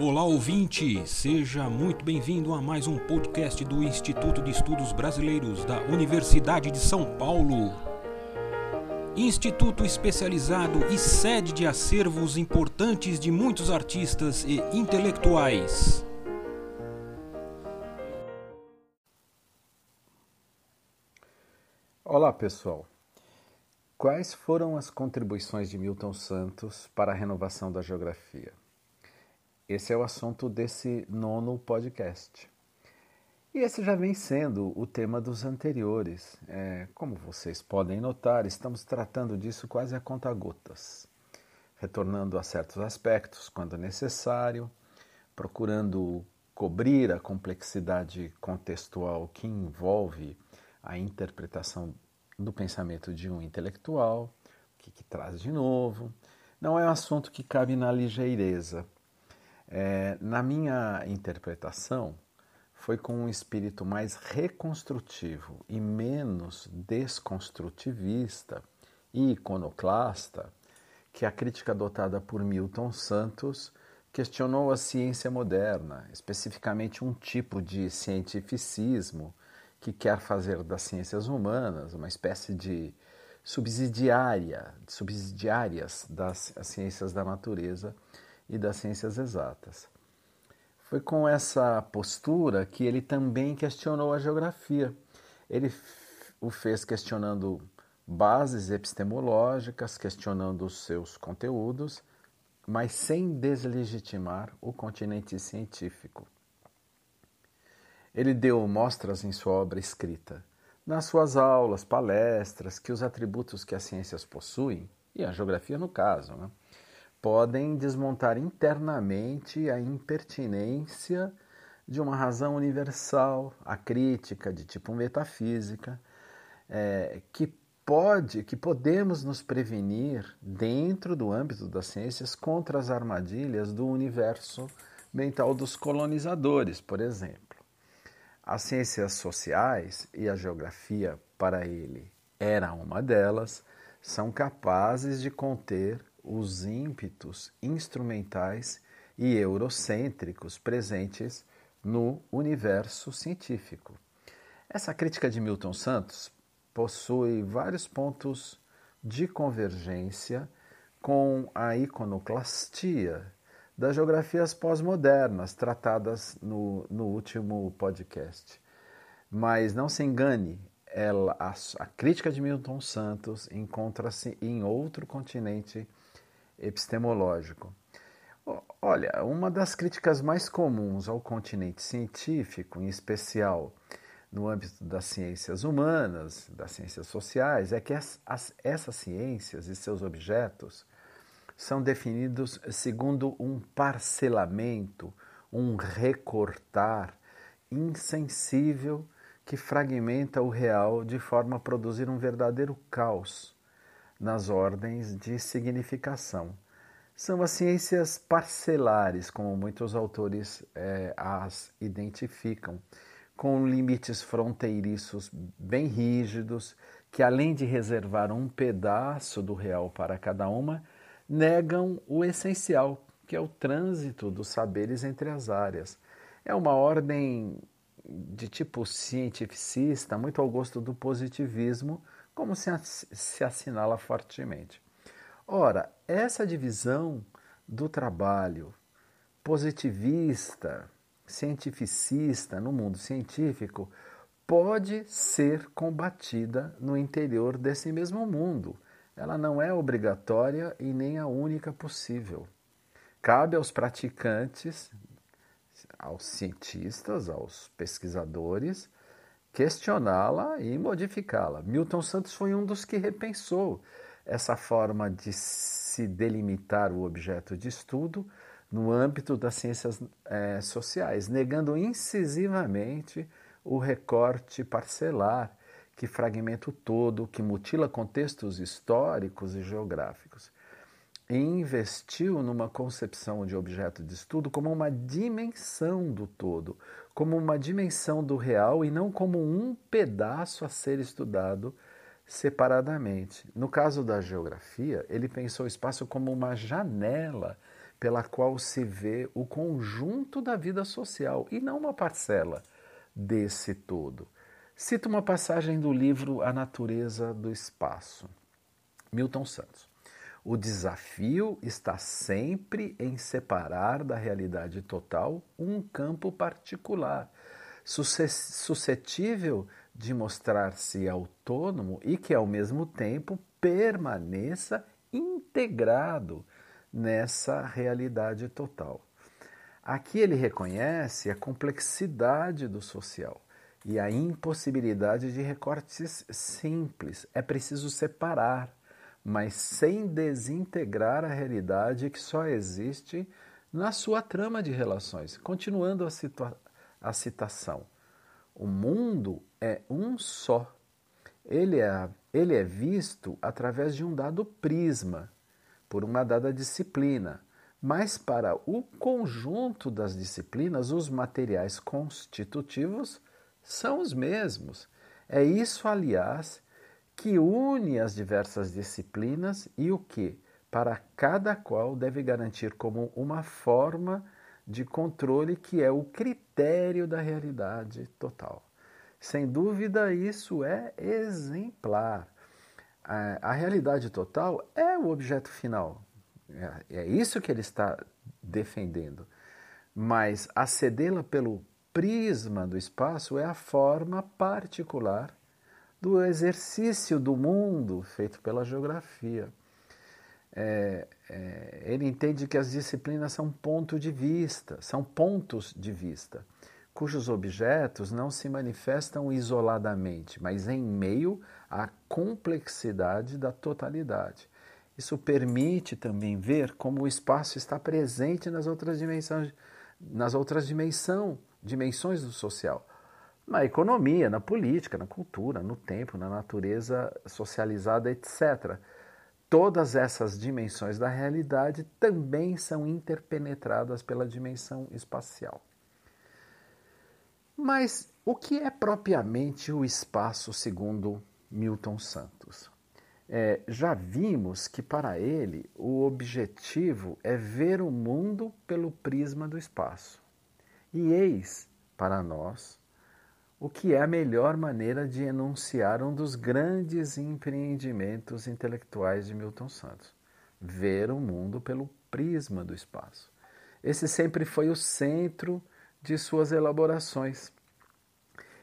Olá ouvinte, seja muito bem-vindo a mais um podcast do Instituto de Estudos Brasileiros da Universidade de São Paulo. Instituto especializado e sede de acervos importantes de muitos artistas e intelectuais. Olá pessoal, quais foram as contribuições de Milton Santos para a renovação da geografia? Esse é o assunto desse nono podcast. E esse já vem sendo o tema dos anteriores. É, como vocês podem notar, estamos tratando disso quase a conta-gotas, retornando a certos aspectos quando necessário, procurando cobrir a complexidade contextual que envolve a interpretação do pensamento de um intelectual, o que, que traz de novo. Não é um assunto que cabe na ligeireza é, na minha interpretação, foi com um espírito mais reconstrutivo e menos desconstrutivista e iconoclasta que a crítica adotada por Milton Santos questionou a ciência moderna, especificamente um tipo de cientificismo que quer fazer das ciências humanas uma espécie de subsidiária, subsidiárias das ciências da natureza e das ciências exatas. Foi com essa postura que ele também questionou a geografia. Ele o fez questionando bases epistemológicas, questionando os seus conteúdos, mas sem deslegitimar o continente científico. Ele deu mostras em sua obra escrita, nas suas aulas, palestras, que os atributos que as ciências possuem, e a geografia no caso, né, podem desmontar internamente a impertinência de uma razão universal, a crítica de tipo metafísica, é, que pode, que podemos nos prevenir dentro do âmbito das ciências contra as armadilhas do universo mental dos colonizadores, por exemplo. As ciências sociais e a geografia, para ele, era uma delas, são capazes de conter os ímpetos instrumentais e eurocêntricos presentes no universo científico. Essa crítica de Milton Santos possui vários pontos de convergência com a iconoclastia das geografias pós-modernas tratadas no, no último podcast. Mas não se engane, ela, a, a crítica de Milton Santos encontra-se em outro continente epistemológico. Olha, uma das críticas mais comuns ao continente científico, em especial no âmbito das ciências humanas, das ciências sociais, é que as, as, essas ciências e seus objetos são definidos segundo um parcelamento, um recortar insensível que fragmenta o real de forma a produzir um verdadeiro caos nas ordens de significação. São as ciências parcelares, como muitos autores é, as identificam, com limites fronteiriços bem rígidos, que além de reservar um pedaço do real para cada uma, negam o essencial, que é o trânsito dos saberes entre as áreas. É uma ordem de tipo cientificista, muito ao gosto do positivismo, como se, se assinala fortemente. Ora, essa divisão do trabalho positivista, cientificista no mundo científico pode ser combatida no interior desse mesmo mundo. Ela não é obrigatória e nem a única possível. Cabe aos praticantes, aos cientistas, aos pesquisadores, questioná-la e modificá-la. Milton Santos foi um dos que repensou essa forma de se delimitar o objeto de estudo no âmbito das ciências é, sociais, negando incisivamente o recorte parcelar que fragmenta o todo, que mutila contextos históricos e geográficos e investiu numa concepção de objeto de estudo como uma dimensão do todo, como uma dimensão do real e não como um pedaço a ser estudado separadamente. No caso da geografia, ele pensou o espaço como uma janela pela qual se vê o conjunto da vida social e não uma parcela desse todo. Cito uma passagem do livro A Natureza do Espaço, Milton Santos. O desafio está sempre em separar da realidade total um campo particular, suscetível de mostrar-se autônomo e que, ao mesmo tempo, permaneça integrado nessa realidade total. Aqui ele reconhece a complexidade do social e a impossibilidade de recortes simples. É preciso separar, mas sem desintegrar a realidade que só existe na sua trama de relações. Continuando a, a citação: o mundo é um só. Ele é, ele é visto através de um dado prisma por uma dada disciplina, mas para o conjunto das disciplinas, os materiais constitutivos são os mesmos. É isso, aliás, que une as diversas disciplinas e o que, para cada qual, deve garantir como uma forma de controle que é o critério da realidade total. Sem dúvida, isso é exemplar a, a realidade total é o objeto final. É, é isso que ele está defendendo. Mas acedê-la pelo prisma do espaço é a forma particular do exercício do mundo feito pela geografia. É, é, ele entende que as disciplinas são ponto de vista, são pontos de vista cujos objetos não se manifestam isoladamente, mas em meio à complexidade da totalidade. Isso permite também ver como o espaço está presente nas outras dimensões, nas outras dimensão, dimensões do social. Na economia, na política, na cultura, no tempo, na natureza socializada, etc. Todas essas dimensões da realidade também são interpenetradas pela dimensão espacial. Mas o que é propriamente o espaço segundo Milton Santos? É, já vimos que para ele o objetivo é ver o mundo pelo prisma do espaço. E eis, para nós, o que é a melhor maneira de enunciar um dos grandes empreendimentos intelectuais de Milton Santos: ver o mundo pelo prisma do espaço. Esse sempre foi o centro de suas elaborações.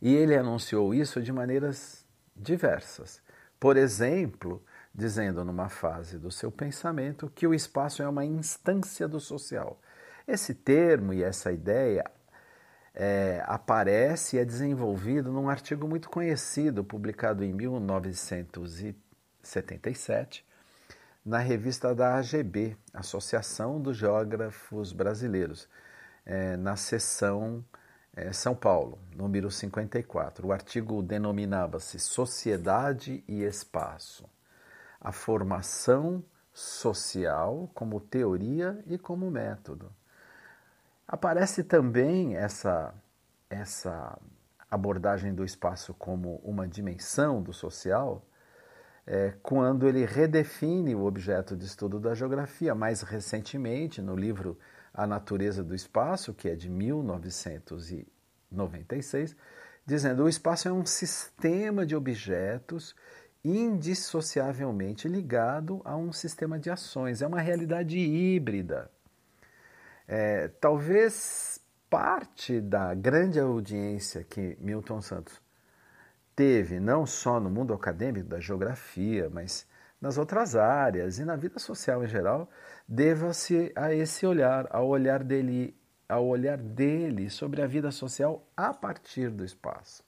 E ele anunciou isso de maneiras diversas. Por exemplo, dizendo numa fase do seu pensamento que o espaço é uma instância do social. Esse termo e essa ideia é, aparece e é desenvolvido num artigo muito conhecido, publicado em 1977, na revista da AGB, Associação dos Geógrafos Brasileiros é, na seção é, São Paulo, número 54. O artigo denominava-se Sociedade e Espaço. A formação social como teoria e como método. Aparece também essa, essa abordagem do espaço como uma dimensão do social é, quando ele redefine o objeto de estudo da geografia. Mais recentemente, no livro a Natureza do Espaço, que é de 1996, dizendo o espaço é um sistema de objetos indissociavelmente ligado a um sistema de ações, é uma realidade híbrida. É, talvez parte da grande audiência que Milton Santos teve, não só no mundo acadêmico da geografia, mas nas outras áreas e na vida social em geral, deva-se a esse olhar, ao olhar dele, ao olhar dele sobre a vida social a partir do espaço.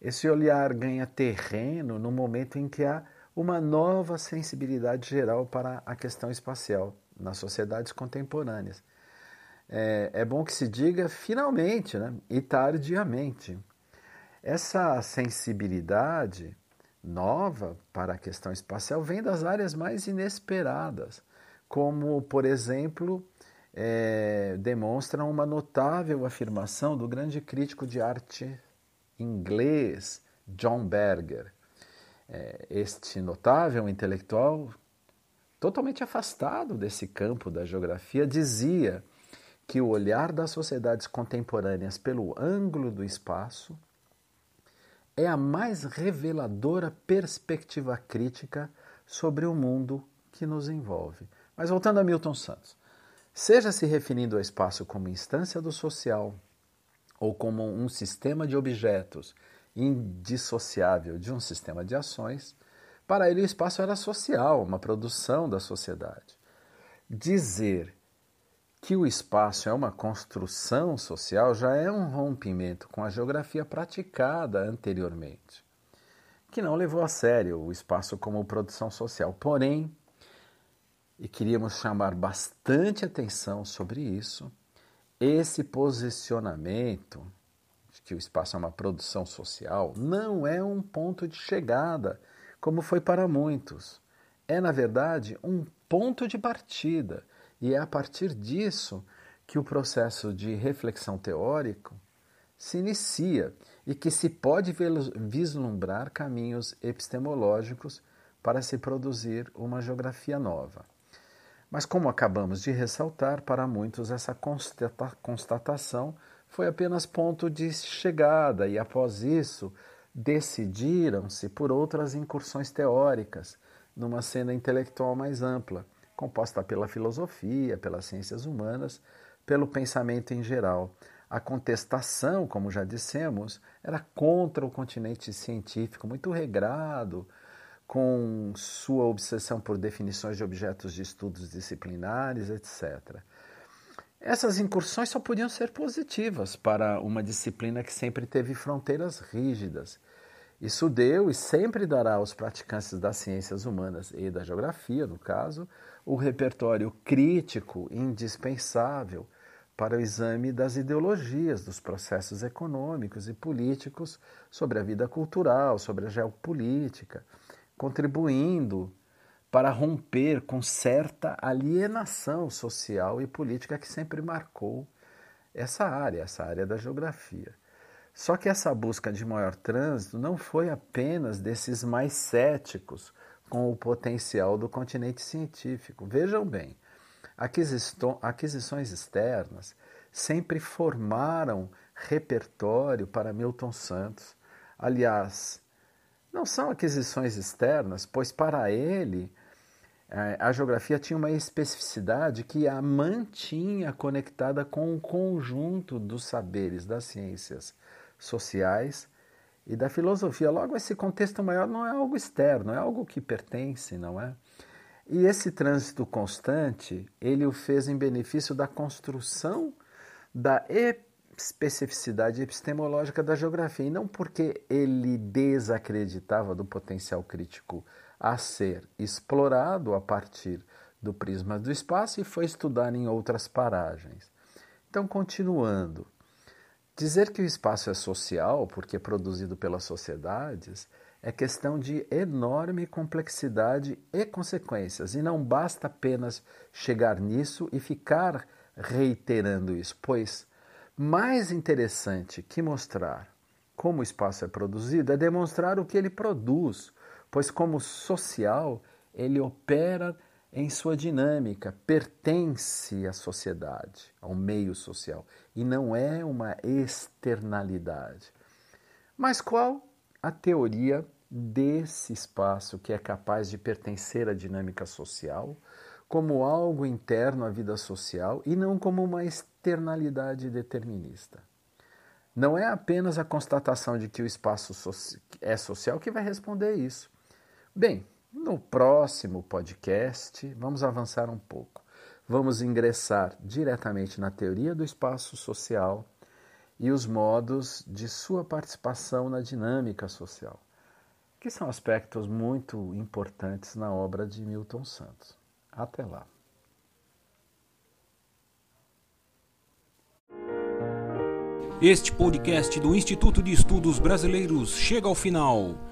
Esse olhar ganha terreno no momento em que há uma nova sensibilidade geral para a questão espacial nas sociedades contemporâneas. É, é bom que se diga finalmente né, e tardiamente. Essa sensibilidade nova para a questão espacial vem das áreas mais inesperadas, como, por exemplo, é, uma notável afirmação do grande crítico de arte inglês John Berger. É, este notável intelectual totalmente afastado desse campo da geografia, dizia que o olhar das sociedades contemporâneas pelo ângulo do espaço é a mais reveladora perspectiva crítica sobre o mundo que nos envolve. Mas voltando a Milton Santos, seja se referindo ao espaço como instância do social ou como um sistema de objetos indissociável de um sistema de ações, para ele o espaço era social, uma produção da sociedade. Dizer que o espaço é uma construção social já é um rompimento com a geografia praticada anteriormente, que não levou a sério o espaço como produção social. Porém, e queríamos chamar bastante atenção sobre isso, esse posicionamento de que o espaço é uma produção social não é um ponto de chegada, como foi para muitos. É, na verdade, um ponto de partida e é a partir disso que o processo de reflexão teórico se inicia e que se pode vislumbrar caminhos epistemológicos para se produzir uma geografia nova. Mas, como acabamos de ressaltar, para muitos essa constatação foi apenas ponto de chegada, e após isso decidiram-se por outras incursões teóricas, numa cena intelectual mais ampla, composta pela filosofia, pelas ciências humanas, pelo pensamento em geral. A contestação, como já dissemos, era contra o continente científico, muito regrado, com sua obsessão por definições de objetos de estudos disciplinares, etc. Essas incursões só podiam ser positivas para uma disciplina que sempre teve fronteiras rígidas. Isso deu e sempre dará aos praticantes das ciências humanas e da geografia, no caso, o repertório crítico indispensável para o exame das ideologias, dos processos econômicos e políticos sobre a vida cultural, sobre a geopolítica, contribuindo para romper com certa alienação social e política que sempre marcou essa área, essa área da geografia. Só que essa busca de maior trânsito não foi apenas desses mais céticos com o potencial do continente científico. Vejam bem, aquisições externas sempre formaram repertório para Milton Santos. Aliás, não são aquisições externas, pois para ele a geografia tinha uma especificidade que a mantinha conectada com o conjunto dos saberes das ciências sociais e da filosofia. Logo, esse contexto maior não é algo externo, é algo que pertence, não é? E esse trânsito constante, ele o fez em benefício da construção da especificidade epistemológica da geografia, e não porque ele desacreditava do potencial crítico a ser explorado a partir do prisma do espaço e foi estudar em outras paragens. Então, continuando, Dizer que o espaço é social, porque é produzido pelas sociedades, é questão de enorme complexidade e consequências, e não basta apenas chegar nisso e ficar reiterando isso, pois mais interessante que mostrar como o espaço é produzido é demonstrar o que ele produz, pois, como social, ele opera em sua dinâmica, pertence à sociedade, ao meio social, e não é uma externalidade. Mas qual a teoria desse espaço que é capaz de pertencer à dinâmica social como algo interno à vida social e não como uma externalidade determinista? Não é apenas a constatação de que o espaço é social que vai responder isso. Bem, no próximo podcast, vamos avançar um pouco. Vamos ingressar diretamente na teoria do espaço social e os modos de sua participação na dinâmica social, que são aspectos muito importantes na obra de Milton Santos. Até lá. Este podcast do Instituto de Estudos Brasileiros chega ao final.